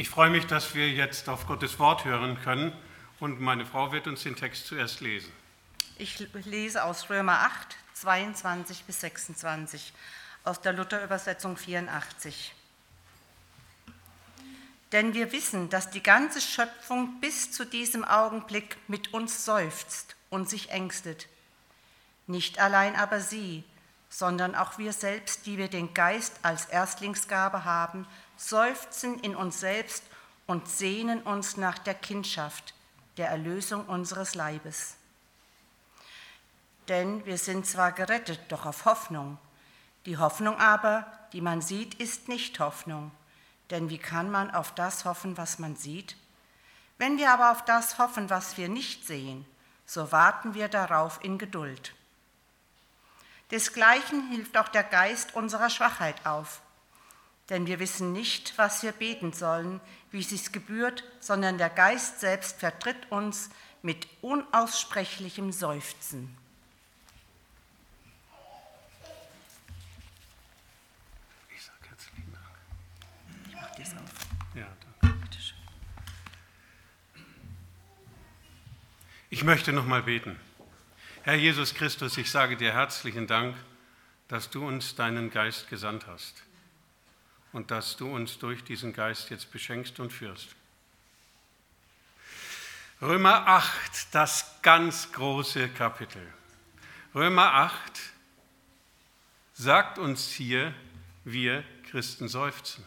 Ich freue mich, dass wir jetzt auf Gottes Wort hören können und meine Frau wird uns den Text zuerst lesen. Ich lese aus Römer 8, 22 bis 26 aus der Luther-Übersetzung 84. Denn wir wissen, dass die ganze Schöpfung bis zu diesem Augenblick mit uns seufzt und sich ängstet. Nicht allein aber sie, sondern auch wir selbst, die wir den Geist als Erstlingsgabe haben, seufzen in uns selbst und sehnen uns nach der Kindschaft, der Erlösung unseres Leibes. Denn wir sind zwar gerettet, doch auf Hoffnung. Die Hoffnung aber, die man sieht, ist nicht Hoffnung. Denn wie kann man auf das hoffen, was man sieht? Wenn wir aber auf das hoffen, was wir nicht sehen, so warten wir darauf in Geduld. Desgleichen hilft auch der Geist unserer Schwachheit auf. Denn wir wissen nicht, was wir beten sollen, wie es sich gebührt, sondern der Geist selbst vertritt uns mit unaussprechlichem Seufzen. Ich sage herzlichen Dank. Ich mache dies auf. Ja, danke. Bitte schön. Ich möchte noch mal beten. Herr Jesus Christus, ich sage dir herzlichen Dank, dass du uns deinen Geist gesandt hast und dass du uns durch diesen Geist jetzt beschenkst und führst. Römer 8, das ganz große Kapitel. Römer 8 sagt uns hier, wir Christen seufzen.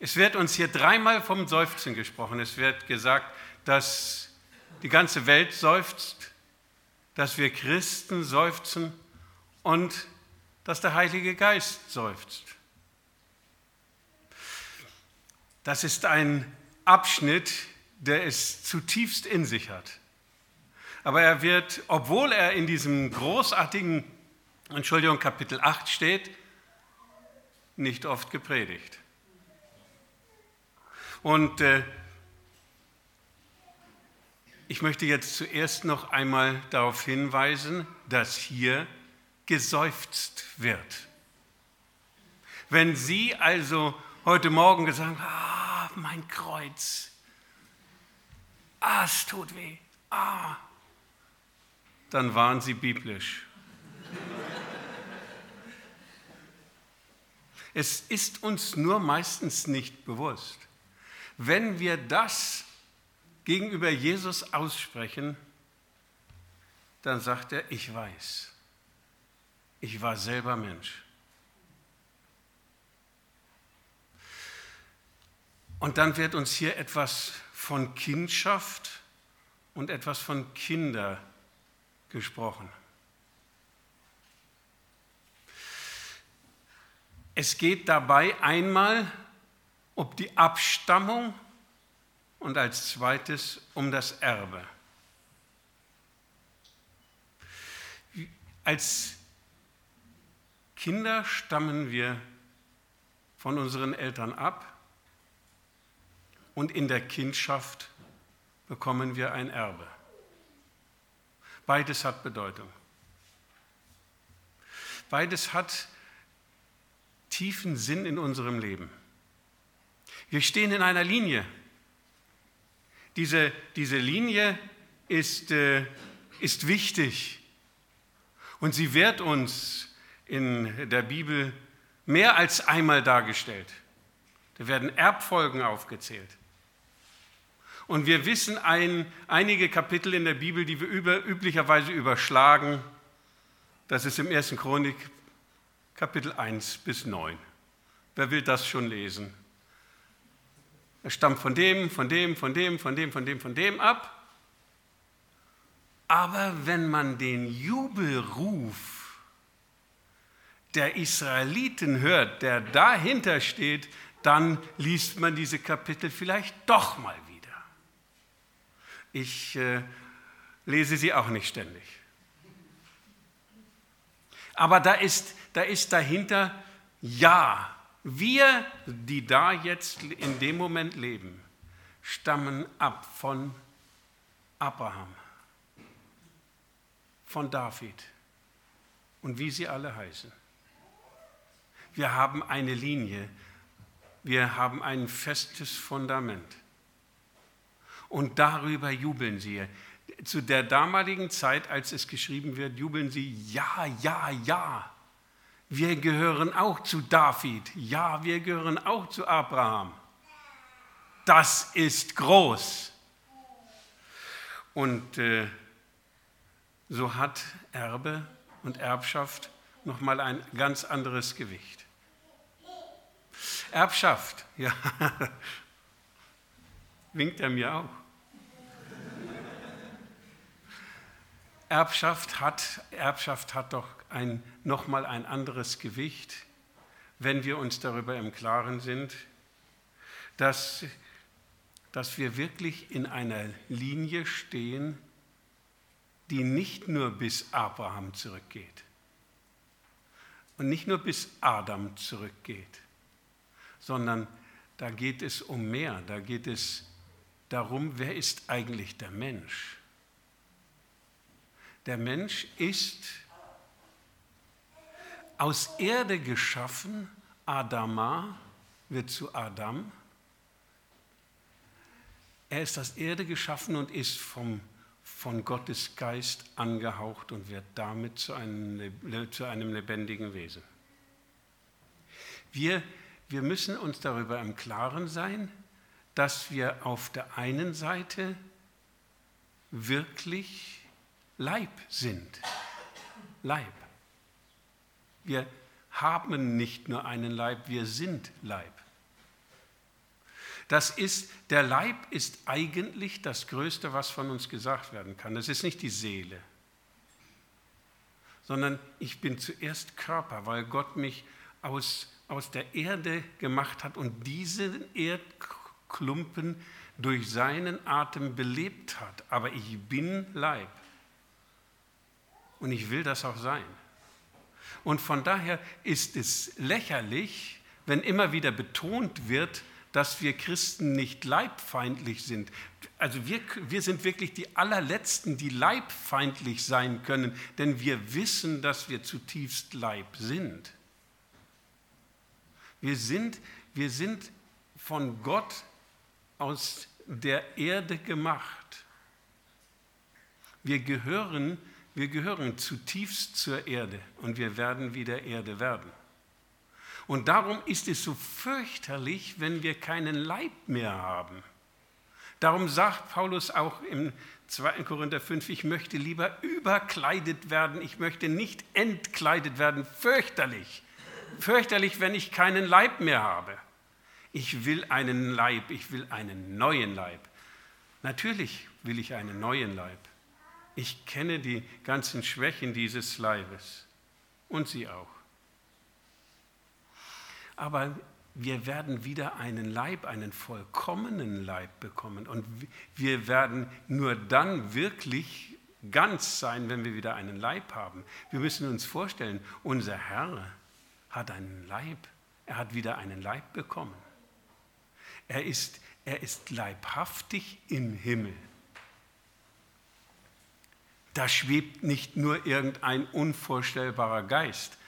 Es wird uns hier dreimal vom Seufzen gesprochen. Es wird gesagt, dass die ganze Welt seufzt, dass wir Christen seufzen und dass der Heilige Geist seufzt. Das ist ein Abschnitt, der es zutiefst in sich hat. Aber er wird, obwohl er in diesem großartigen, Entschuldigung, Kapitel 8 steht, nicht oft gepredigt. Und äh, ich möchte jetzt zuerst noch einmal darauf hinweisen, dass hier geseufzt wird. Wenn Sie also heute Morgen gesagt haben, ah, mein Kreuz, ah, es tut weh, ah, dann waren Sie biblisch. Es ist uns nur meistens nicht bewusst. Wenn wir das gegenüber Jesus aussprechen, dann sagt er, ich weiß. Ich war selber Mensch. Und dann wird uns hier etwas von Kindschaft und etwas von Kinder gesprochen. Es geht dabei einmal um die Abstammung und als zweites um das Erbe. Als Kinder stammen wir von unseren Eltern ab und in der Kindschaft bekommen wir ein Erbe. Beides hat Bedeutung. Beides hat tiefen Sinn in unserem Leben. Wir stehen in einer Linie. Diese, diese Linie ist, äh, ist wichtig und sie wird uns in der Bibel mehr als einmal dargestellt. Da werden Erbfolgen aufgezählt. Und wir wissen ein, einige Kapitel in der Bibel, die wir über, üblicherweise überschlagen. Das ist im 1. Chronik Kapitel 1 bis 9. Wer will das schon lesen? Er stammt von dem, von dem, von dem, von dem, von dem, von dem ab. Aber wenn man den Jubelruf der Israeliten hört, der dahinter steht, dann liest man diese Kapitel vielleicht doch mal wieder. Ich äh, lese sie auch nicht ständig. Aber da ist, da ist dahinter Ja, wir, die da jetzt in dem Moment leben, stammen ab von Abraham, von David und wie sie alle heißen. Wir haben eine Linie Wir haben ein festes Fundament. Und darüber jubeln sie. Zu der damaligen Zeit, als es geschrieben wird, jubeln sie, ja, ja, ja. Wir gehören auch zu David. Ja, wir gehören auch zu Abraham. Das ist groß. Und äh, so hat Erbe und Erbschaft nochmal ein ganz anderes Gewicht. Erbschaft, ja, winkt er mir auch. Erbschaft hat, Erbschaft hat doch ein, nochmal ein anderes Gewicht, wenn wir uns darüber im Klaren sind, dass, dass wir wirklich in einer Linie stehen, die nicht nur bis Abraham zurückgeht und nicht nur bis Adam zurückgeht, sondern da geht es um mehr, da geht es darum, wer ist eigentlich der Mensch. Der Mensch ist aus Erde geschaffen, Adama wird zu Adam. Er ist aus Erde geschaffen und ist vom, von Gottes Geist angehaucht und wird damit zu einem, zu einem lebendigen Wesen. Wir, wir müssen uns darüber im Klaren sein, dass wir auf der einen Seite wirklich Leib sind. Leib. Wir haben nicht nur einen Leib, wir sind Leib. Das ist, der Leib ist eigentlich das Größte, was von uns gesagt werden kann. Das ist nicht die Seele, sondern ich bin zuerst Körper, weil Gott mich aus, aus der Erde gemacht hat und diesen Erdklumpen durch seinen Atem belebt hat. Aber ich bin Leib. Und ich will das auch sein. Und von daher ist es lächerlich, wenn immer wieder betont wird, dass wir Christen nicht leibfeindlich sind. Also wir, wir sind wirklich die allerletzten, die leibfeindlich sein können, denn wir wissen, dass wir zutiefst Leib sind. Wir sind, wir sind von Gott aus der Erde gemacht. Wir gehören wir gehören zutiefst zur Erde und wir werden wieder Erde werden. Und darum ist es so fürchterlich, wenn wir keinen Leib mehr haben. Darum sagt Paulus auch im 2. Korinther 5, ich möchte lieber überkleidet werden, ich möchte nicht entkleidet werden. Fürchterlich. Fürchterlich, wenn ich keinen Leib mehr habe. Ich will einen Leib, ich will einen neuen Leib. Natürlich will ich einen neuen Leib. Ich kenne die ganzen Schwächen dieses Leibes und sie auch. Aber wir werden wieder einen Leib, einen vollkommenen Leib bekommen. Und wir werden nur dann wirklich ganz sein, wenn wir wieder einen Leib haben. Wir müssen uns vorstellen, unser Herr hat einen Leib. Er hat wieder einen Leib bekommen. Er ist, er ist leibhaftig im Himmel da schwebt nicht nur irgendein unvorstellbarer Geist.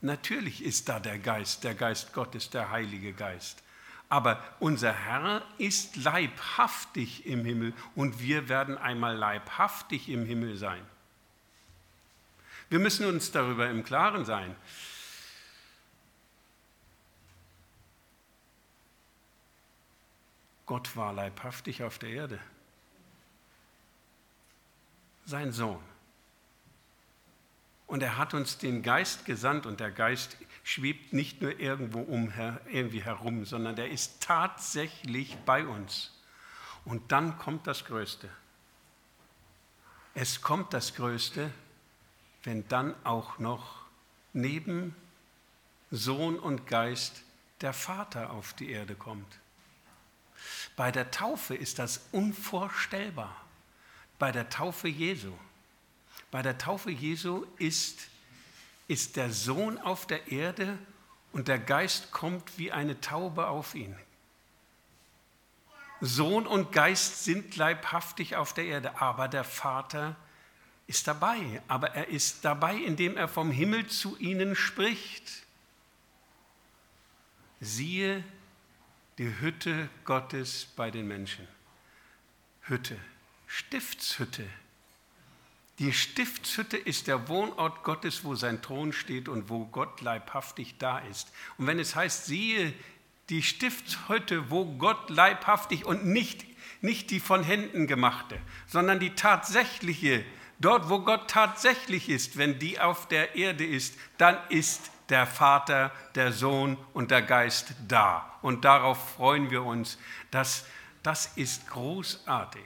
Natürlich ist da der Geist, der Geist Gottes, der Heilige Geist. Aber unser Herr ist leibhaftig im Himmel und wir werden einmal leibhaftig im Himmel sein. Wir müssen uns darüber im Klaren sein. Gott war leibhaftig auf der Erde sein Sohn. Und er hat uns den Geist gesandt und der Geist schwebt nicht nur irgendwo um, irgendwie herum, sondern der ist tatsächlich bei uns. Und dann kommt das Größte. Es kommt das Größte, wenn dann auch noch neben Sohn und Geist der Vater auf die Erde kommt. Bei der Taufe ist das unvorstellbar bei der Taufe Jesu. Bei der Taufe Jesu ist, ist der Sohn auf der Erde und der Geist kommt wie eine Taube auf ihn. Sohn und Geist sind leibhaftig auf der Erde, aber der Vater ist dabei. Aber er ist dabei, indem er vom Himmel zu ihnen spricht. siehe die Hütte Gottes bei den Menschen. Hütte, Stiftshütte. Die Stiftshütte ist der Wohnort Gottes, wo sein Thron steht und wo Gott leibhaftig da ist. Und wenn es heißt, siehe die Stiftshütte, wo Gott leibhaftig und nicht, nicht die von Händen gemachte, sondern die tatsächliche, dort wo Gott tatsächlich ist, wenn die auf der Erde ist, dann ist der Vater, der Sohn und der Geist da. Und darauf freuen wir uns. Das, das ist großartig.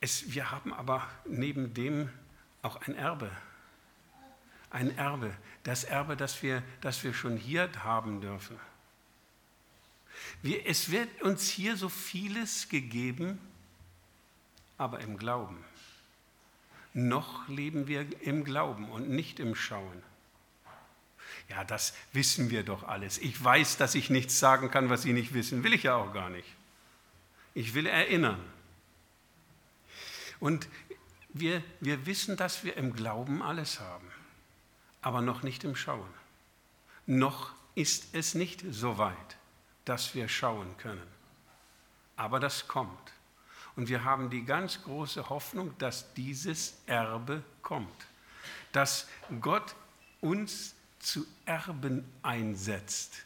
Es, wir haben aber neben dem auch ein Erbe. Ein Erbe. Das Erbe, das wir, das wir schon hier haben dürfen. Wir, es wird uns hier so vieles gegeben, aber im Glauben noch leben wir im Glauben und nicht im Schauen. Ja, das wissen wir doch alles. Ich weiß, dass ich nichts sagen kann, was Sie nicht wissen. Will ich ja auch gar nicht. Ich will erinnern. Und wir, wir wissen, dass wir im Glauben alles haben, aber noch nicht im Schauen. Noch ist es nicht so weit, dass wir schauen können. Aber das kommt. Und wir haben die ganz große Hoffnung, dass dieses Erbe kommt, dass Gott uns zu Erben einsetzt,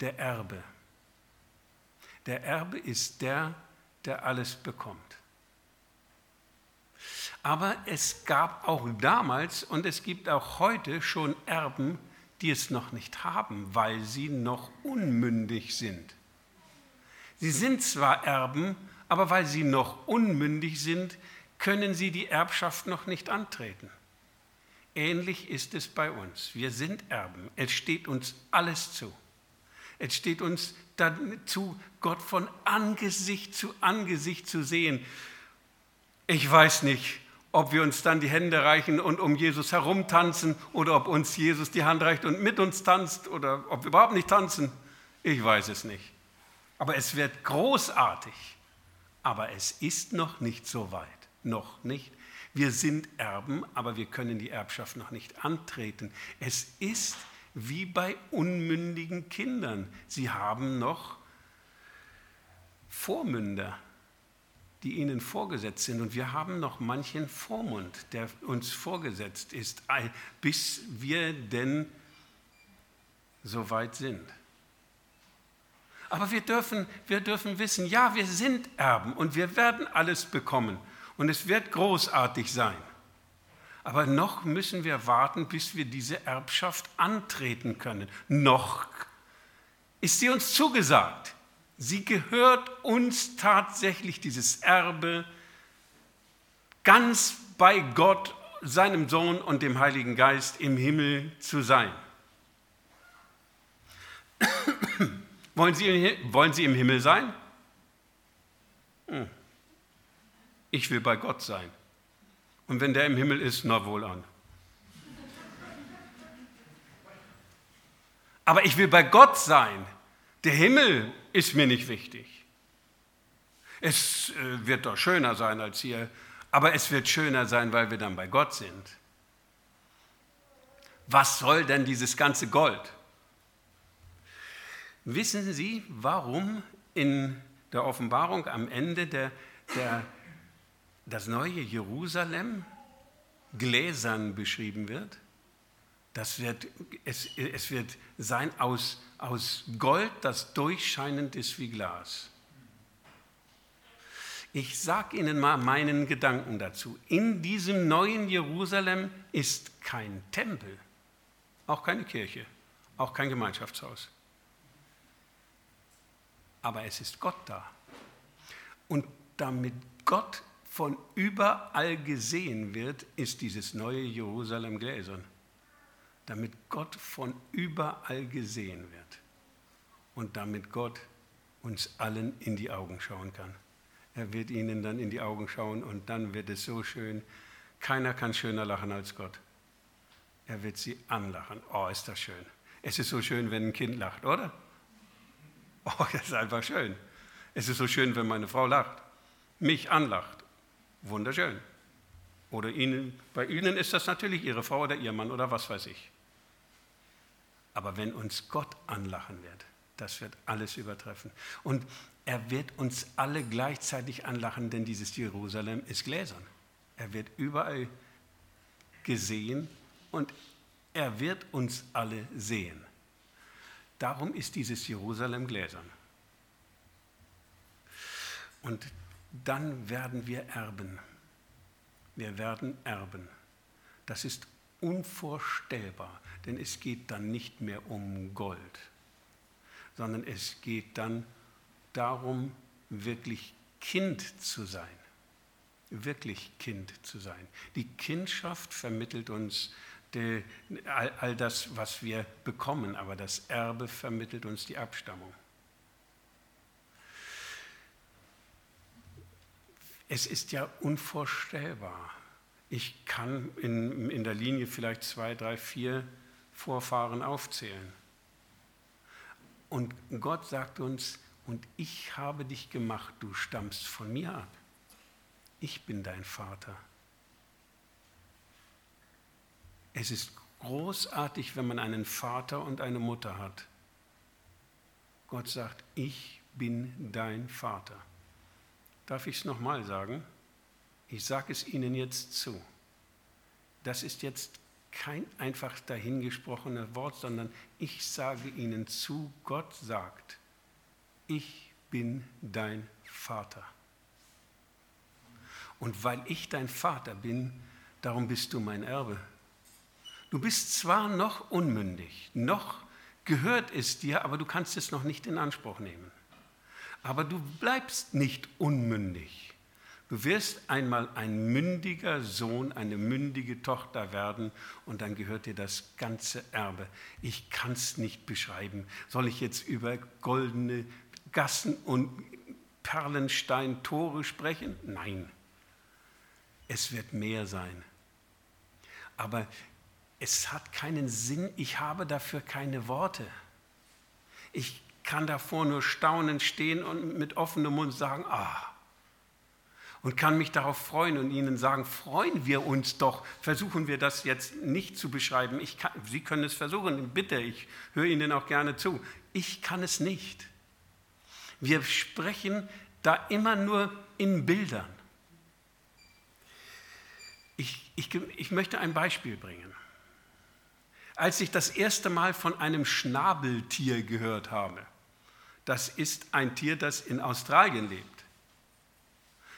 der Erbe. Der Erbe ist der, der alles bekommt. Aber es gab auch damals und es gibt auch heute schon Erben, die es noch nicht haben, weil sie noch unmündig sind. Sie sind zwar Erben, aber weil sie noch unmündig sind, können sie die Erbschaft noch nicht antreten. Ähnlich ist es bei uns. Wir sind Erben. Es steht uns alles zu. Es steht uns dazu, Gott von Angesicht zu Angesicht zu sehen. Ich weiß nicht, ob wir uns dann die Hände reichen und um Jesus herumtanzen oder ob uns Jesus die Hand reicht und mit uns tanzt oder ob wir überhaupt nicht tanzen. Ich weiß es nicht. Aber es wird großartig. Aber es ist noch nicht so weit. Noch nicht. Wir sind Erben, aber wir können die Erbschaft noch nicht antreten. Es ist wie bei unmündigen Kindern. Sie haben noch Vormünder, die ihnen vorgesetzt sind. Und wir haben noch manchen Vormund, der uns vorgesetzt ist, bis wir denn so weit sind. Aber wir dürfen, wir dürfen wissen, ja, wir sind Erben und wir werden alles bekommen und es wird großartig sein. Aber noch müssen wir warten, bis wir diese Erbschaft antreten können. Noch ist sie uns zugesagt. Sie gehört uns tatsächlich, dieses Erbe, ganz bei Gott, seinem Sohn und dem Heiligen Geist im Himmel zu sein. Wollen Sie, wollen Sie im Himmel sein? Hm. Ich will bei Gott sein. Und wenn der im Himmel ist, na wohl an. Aber ich will bei Gott sein. Der Himmel ist mir nicht wichtig. Es äh, wird doch schöner sein als hier, aber es wird schöner sein, weil wir dann bei Gott sind. Was soll denn dieses ganze Gold? Wissen Sie, warum in der Offenbarung am Ende der, der, das neue Jerusalem gläsern beschrieben wird? Das wird, es, es wird sein aus, aus Gold, das durchscheinend ist wie Glas. Ich sage Ihnen mal meinen Gedanken dazu. In diesem neuen Jerusalem ist kein Tempel, auch keine Kirche, auch kein Gemeinschaftshaus aber es ist Gott da. Und damit Gott von überall gesehen wird, ist dieses neue Jerusalem gläsern. Damit Gott von überall gesehen wird. Und damit Gott uns allen in die Augen schauen kann. Er wird ihnen dann in die Augen schauen und dann wird es so schön. Keiner kann schöner lachen als Gott. Er wird sie anlachen. Oh, ist das schön. Es ist so schön, wenn ein Kind lacht, oder? Oh, das ist einfach schön. Es ist so schön, wenn meine Frau lacht, mich anlacht. Wunderschön. Oder Ihnen, bei Ihnen ist das natürlich Ihre Frau oder Ihr Mann oder was weiß ich. Aber wenn uns Gott anlachen wird, das wird alles übertreffen. Und er wird uns alle gleichzeitig anlachen, denn dieses Jerusalem ist gläsern. Er wird überall gesehen und er wird uns alle sehen. Darum ist dieses Jerusalem gläsern. Und dann werden wir erben. Wir werden erben. Das ist unvorstellbar, denn es geht dann nicht mehr um Gold, sondern es geht dann darum, wirklich Kind zu sein. Wirklich Kind zu sein. Die Kindschaft vermittelt uns all, all das, was wir bekommen, aber das Erbe vermittelt uns die Abstammung. Es ist ja unvorstellbar. Ich kann in, in der Linie vielleicht zwei, drei, vier Vorfahren aufzählen. Und Gott sagt uns, und ich habe dich gemacht, du stammst von mir ab. Ich bin dein Vater. Es ist großartig, wenn man einen Vater und eine Mutter hat. Gott sagt, ich bin dein Vater. Darf ich es nochmal sagen? Ich sage es Ihnen jetzt zu. Das ist jetzt kein einfach dahingesprochenes Wort, sondern ich sage Ihnen zu, Gott sagt, ich bin dein Vater. Und weil ich dein Vater bin, darum bist du mein Erbe. Du bist zwar noch unmündig, noch gehört es dir, aber du kannst es noch nicht in Anspruch nehmen. Aber du bleibst nicht unmündig. Du wirst einmal ein mündiger Sohn, eine mündige Tochter werden und dann gehört dir das ganze Erbe. Ich kann es nicht beschreiben. Soll ich jetzt über goldene Gassen und Perlenstein-Tore sprechen? Nein. Es wird mehr sein. Aber es hat keinen Sinn, ich habe dafür keine Worte. Ich kann davor nur staunend stehen und mit offenem Mund sagen, ah. Und kann mich darauf freuen und Ihnen sagen, freuen wir uns doch. Versuchen wir das jetzt nicht zu beschreiben. Kann, Sie können es versuchen, bitte, ich höre Ihnen auch gerne zu. Ich kann es nicht. Wir sprechen da immer nur in Bildern. Ich, ich, ich möchte ein Beispiel bringen. Als ich das erste Mal von einem Schnabeltier gehört habe, das ist ein Tier, das in Australien lebt.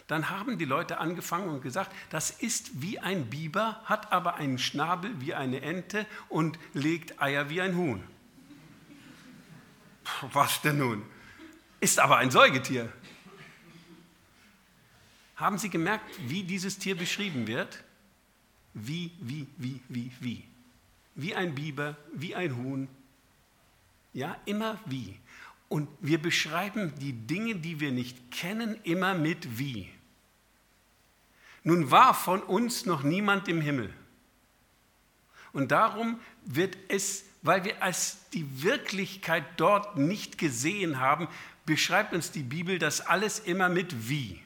Dann haben die Leute angefangen und gesagt, das ist wie ein Biber, hat aber einen Schnabel wie eine Ente und legt Eier wie ein Huhn. Was denn nun? Ist aber ein Säugetier. Haben Sie gemerkt, wie dieses Tier beschrieben wird? Wie, wie, wie, wie, wie. Wie ein Biber, wie ein Huhn. Ja, immer wie. Und wir beschreiben die Dinge, die wir nicht kennen, immer mit wie. Nun war von uns noch niemand im Himmel. Und darum wird es, weil wir als die Wirklichkeit dort nicht gesehen haben, beschreibt uns die Bibel das alles immer mit wie.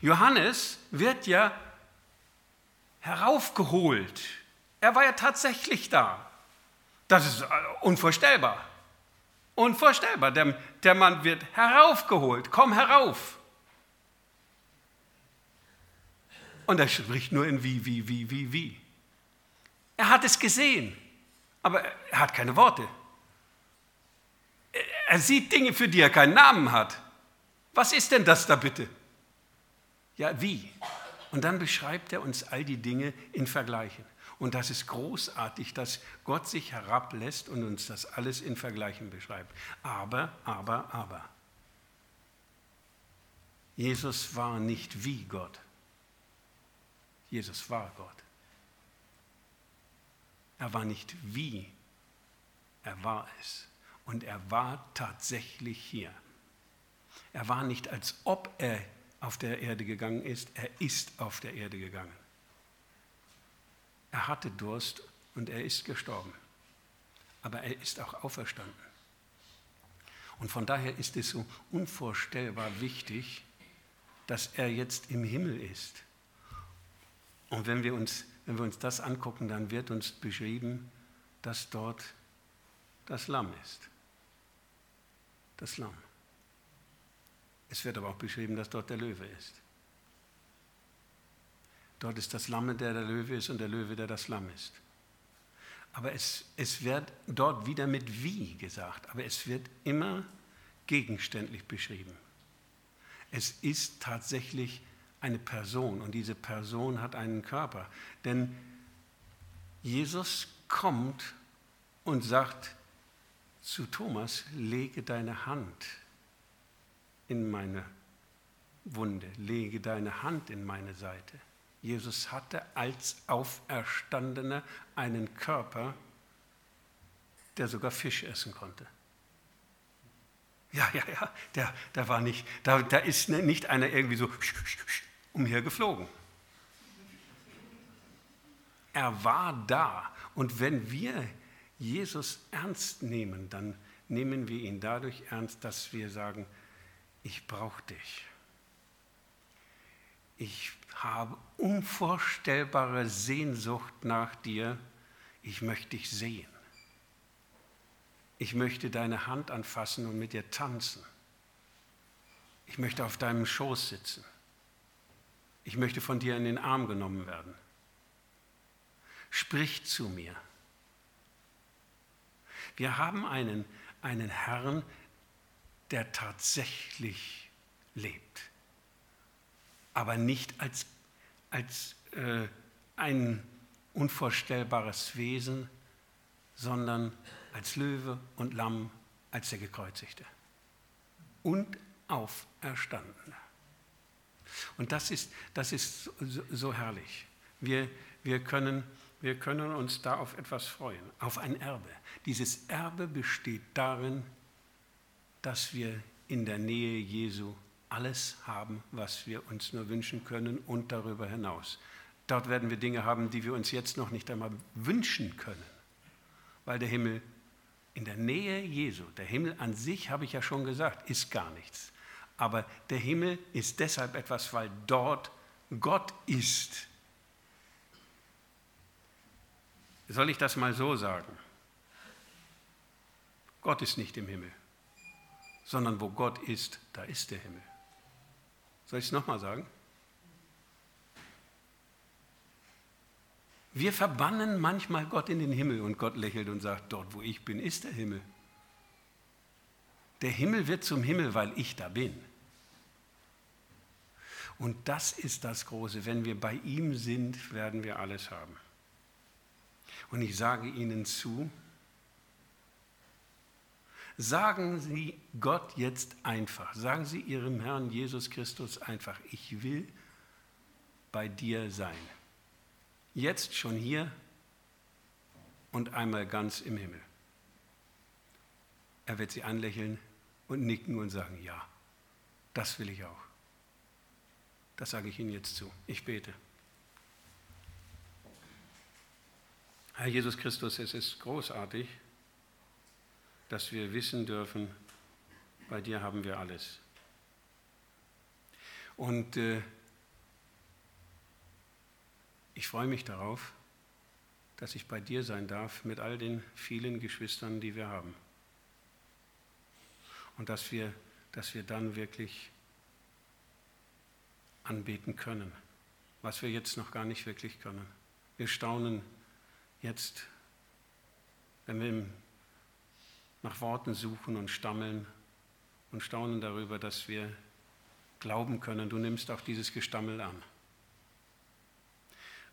Johannes wird ja heraufgeholt. Er war ja tatsächlich da. Das ist unvorstellbar. Unvorstellbar. Der, der Mann wird heraufgeholt. Komm herauf. Und er spricht nur in wie, wie, wie, wie, wie. Er hat es gesehen, aber er hat keine Worte. Er sieht Dinge, für die er keinen Namen hat. Was ist denn das da bitte? Ja, wie? Und dann beschreibt er uns all die Dinge in Vergleichen. Und das ist großartig, dass Gott sich herablässt und uns das alles in Vergleichen beschreibt. Aber, aber, aber. Jesus war nicht wie Gott. Jesus war Gott. Er war nicht wie, er war es. Und er war tatsächlich hier. Er war nicht, als ob er auf der Erde gegangen ist, er ist auf der Erde gegangen. Er hatte Durst und er ist gestorben. Aber er ist auch auferstanden. Und von daher ist es so unvorstellbar wichtig, dass er jetzt im Himmel ist. Und wenn wir uns, wenn wir uns das angucken, dann wird uns beschrieben, dass dort das Lamm ist. Das Lamm. Es wird aber auch beschrieben, dass dort der Löwe ist. Dort ist das Lamm, der der Löwe ist, und der Löwe, der das Lamm ist. Aber es, es wird dort wieder mit wie gesagt, aber es wird immer gegenständlich beschrieben. Es ist tatsächlich eine Person und diese Person hat einen Körper. Denn Jesus kommt und sagt zu Thomas, lege deine Hand in meine Wunde, lege deine Hand in meine Seite. Jesus hatte als Auferstandener einen Körper, der sogar Fisch essen konnte. Ja, ja, ja, der, der war nicht, da, da ist nicht einer irgendwie so umhergeflogen. Er war da. Und wenn wir Jesus ernst nehmen, dann nehmen wir ihn dadurch ernst, dass wir sagen, ich brauche dich. Ich habe unvorstellbare Sehnsucht nach dir. Ich möchte dich sehen. Ich möchte deine Hand anfassen und mit dir tanzen. Ich möchte auf deinem Schoß sitzen. Ich möchte von dir in den Arm genommen werden. Sprich zu mir. Wir haben einen, einen Herrn, der tatsächlich lebt, aber nicht als, als äh, ein unvorstellbares Wesen, sondern als Löwe und Lamm, als der Gekreuzigte und Auferstandene. Und das ist, das ist so, so herrlich. Wir, wir, können, wir können uns da auf etwas freuen, auf ein Erbe. Dieses Erbe besteht darin, dass wir in der Nähe Jesu alles haben, was wir uns nur wünschen können und darüber hinaus. Dort werden wir Dinge haben, die wir uns jetzt noch nicht einmal wünschen können, weil der Himmel in der Nähe Jesu, der Himmel an sich, habe ich ja schon gesagt, ist gar nichts. Aber der Himmel ist deshalb etwas, weil dort Gott ist. Soll ich das mal so sagen? Gott ist nicht im Himmel, sondern wo Gott ist, da ist der Himmel. Soll ich es nochmal sagen? Wir verbannen manchmal Gott in den Himmel und Gott lächelt und sagt, dort wo ich bin, ist der Himmel. Der Himmel wird zum Himmel, weil ich da bin. Und das ist das Große. Wenn wir bei ihm sind, werden wir alles haben. Und ich sage Ihnen zu, sagen Sie Gott jetzt einfach, sagen Sie Ihrem Herrn Jesus Christus einfach, ich will bei dir sein. Jetzt schon hier und einmal ganz im Himmel. Er wird Sie anlächeln und nicken und sagen, ja, das will ich auch. Das sage ich Ihnen jetzt zu. Ich bete. Herr Jesus Christus, es ist großartig, dass wir wissen dürfen, bei dir haben wir alles. Und äh, ich freue mich darauf, dass ich bei dir sein darf mit all den vielen Geschwistern, die wir haben. Und dass wir, dass wir dann wirklich anbeten können, was wir jetzt noch gar nicht wirklich können. Wir staunen jetzt, wenn wir nach Worten suchen und stammeln und staunen darüber, dass wir glauben können, du nimmst auch dieses Gestammel an.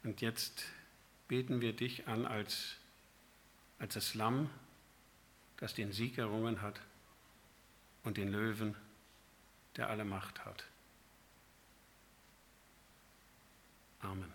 Und jetzt beten wir dich an als, als das Lamm, das den Sieg errungen hat und den Löwen, der alle Macht hat. Amen.